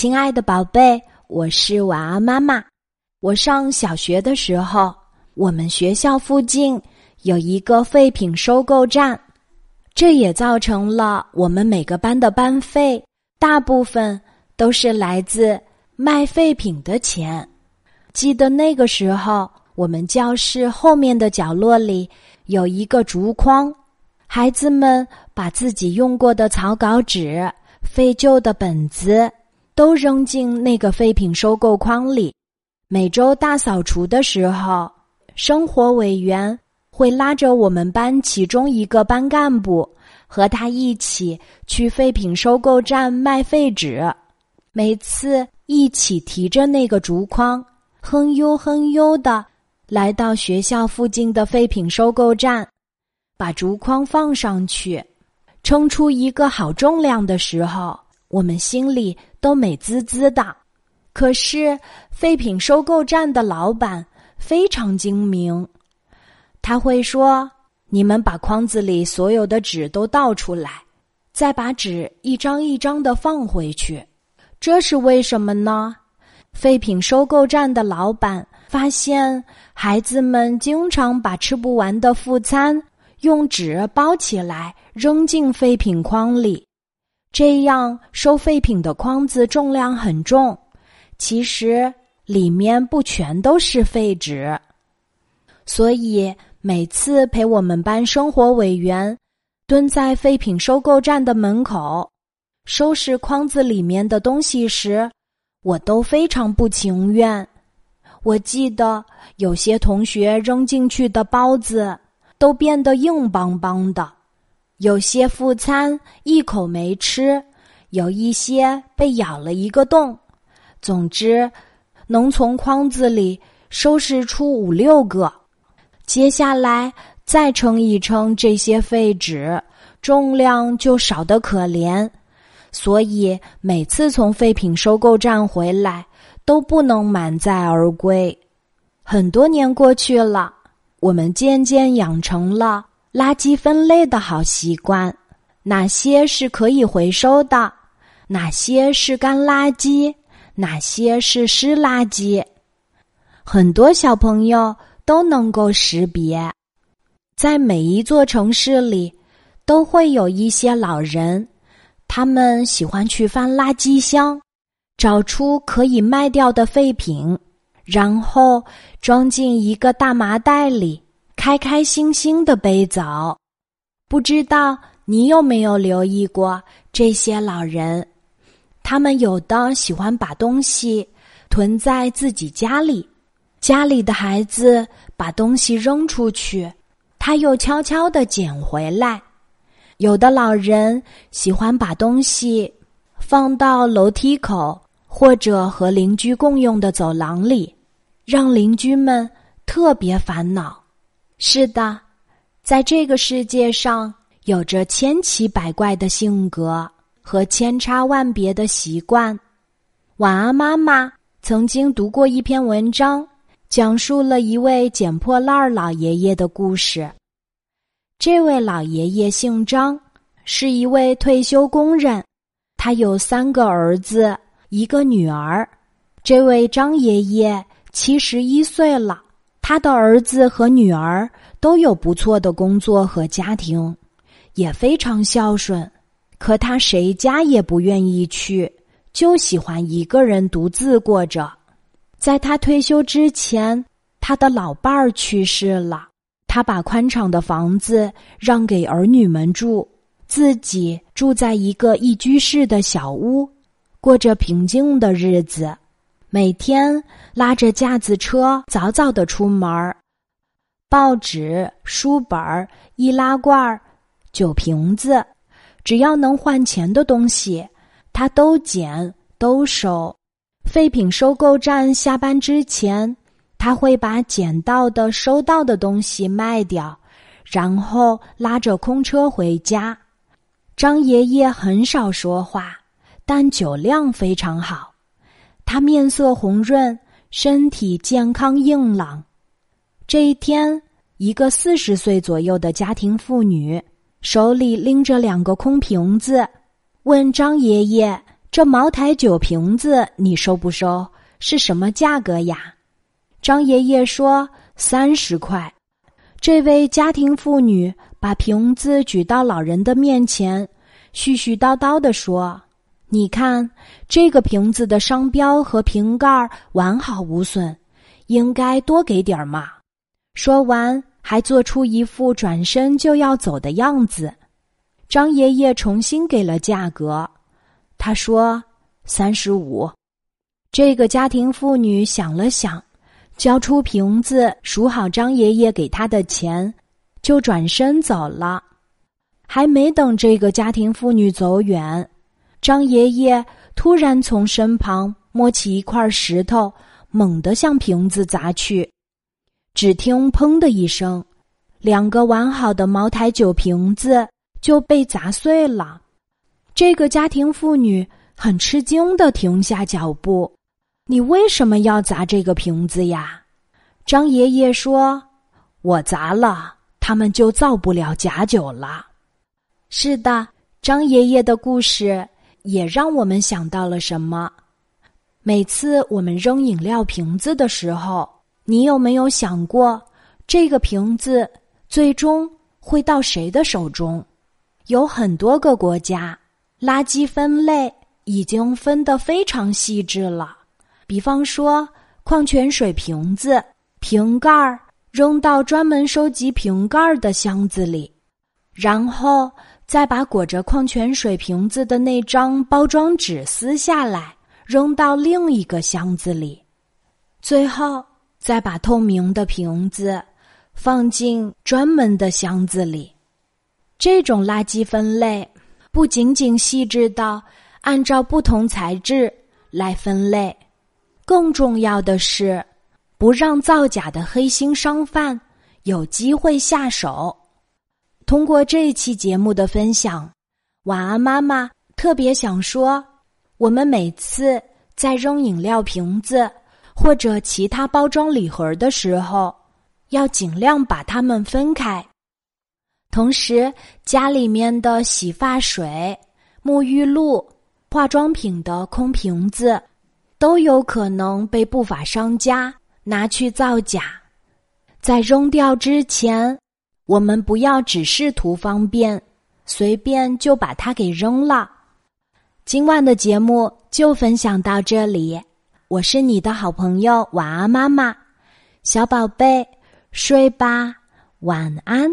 亲爱的宝贝，我是晚安妈妈。我上小学的时候，我们学校附近有一个废品收购站，这也造成了我们每个班的班费大部分都是来自卖废品的钱。记得那个时候，我们教室后面的角落里有一个竹筐，孩子们把自己用过的草稿纸、废旧的本子。都扔进那个废品收购筐里。每周大扫除的时候，生活委员会拉着我们班其中一个班干部，和他一起去废品收购站卖废纸。每次一起提着那个竹筐，哼悠哼悠的来到学校附近的废品收购站，把竹筐放上去，称出一个好重量的时候。我们心里都美滋滋的，可是废品收购站的老板非常精明，他会说：“你们把筐子里所有的纸都倒出来，再把纸一张一张的放回去。”这是为什么呢？废品收购站的老板发现，孩子们经常把吃不完的副餐用纸包起来扔进废品筐里。这样收废品的筐子重量很重，其实里面不全都是废纸。所以每次陪我们班生活委员蹲在废品收购站的门口收拾筐子里面的东西时，我都非常不情愿。我记得有些同学扔进去的包子都变得硬邦邦的。有些副餐一口没吃，有一些被咬了一个洞。总之，能从筐子里收拾出五六个。接下来再称一称这些废纸，重量就少得可怜。所以每次从废品收购站回来，都不能满载而归。很多年过去了，我们渐渐养成了。垃圾分类的好习惯，哪些是可以回收的？哪些是干垃圾？哪些是湿垃圾？很多小朋友都能够识别。在每一座城市里，都会有一些老人，他们喜欢去翻垃圾箱，找出可以卖掉的废品，然后装进一个大麻袋里。开开心心的背走，不知道你有没有留意过这些老人？他们有的喜欢把东西囤在自己家里，家里的孩子把东西扔出去，他又悄悄的捡回来；有的老人喜欢把东西放到楼梯口或者和邻居共用的走廊里，让邻居们特别烦恼。是的，在这个世界上，有着千奇百怪的性格和千差万别的习惯。晚安，妈妈曾经读过一篇文章，讲述了一位捡破烂儿老爷爷的故事。这位老爷爷姓张，是一位退休工人，他有三个儿子，一个女儿。这位张爷爷七十一岁了。他的儿子和女儿都有不错的工作和家庭，也非常孝顺。可他谁家也不愿意去，就喜欢一个人独自过着。在他退休之前，他的老伴儿去世了，他把宽敞的房子让给儿女们住，自己住在一个一居室的小屋，过着平静的日子。每天拉着架子车早早的出门儿，报纸、书本、易拉罐、酒瓶子，只要能换钱的东西，他都捡都收。废品收购站下班之前，他会把捡到的、收到的东西卖掉，然后拉着空车回家。张爷爷很少说话，但酒量非常好。他面色红润，身体健康硬朗。这一天，一个四十岁左右的家庭妇女手里拎着两个空瓶子，问张爷爷：“这茅台酒瓶子你收不收？是什么价格呀？”张爷爷说：“三十块。”这位家庭妇女把瓶子举到老人的面前，絮絮叨叨地说：“你看，这个瓶子的商标和瓶盖完好无损，应该多给点儿嘛。”说完，还做出一副转身就要走的样子。张爷爷重新给了价格，他说：“三十五。”这个家庭妇女想了想。交出瓶子，数好张爷爷给他的钱，就转身走了。还没等这个家庭妇女走远，张爷爷突然从身旁摸起一块石头，猛地向瓶子砸去。只听“砰”的一声，两个完好的茅台酒瓶子就被砸碎了。这个家庭妇女很吃惊的停下脚步。你为什么要砸这个瓶子呀？张爷爷说：“我砸了，他们就造不了假酒了。”是的，张爷爷的故事也让我们想到了什么？每次我们扔饮料瓶子的时候，你有没有想过，这个瓶子最终会到谁的手中？有很多个国家，垃圾分类已经分得非常细致了。比方说，矿泉水瓶子瓶盖儿扔到专门收集瓶盖儿的箱子里，然后再把裹着矿泉水瓶子的那张包装纸撕下来，扔到另一个箱子里，最后再把透明的瓶子放进专门的箱子里。这种垃圾分类不仅仅细致到按照不同材质来分类。更重要的是，不让造假的黑心商贩有机会下手。通过这一期节目的分享，晚安妈妈特别想说：我们每次在扔饮料瓶子或者其他包装礼盒的时候，要尽量把它们分开。同时，家里面的洗发水、沐浴露、化妆品的空瓶子。都有可能被不法商家拿去造假，在扔掉之前，我们不要只是图方便，随便就把它给扔了。今晚的节目就分享到这里，我是你的好朋友晚安妈妈，小宝贝睡吧，晚安。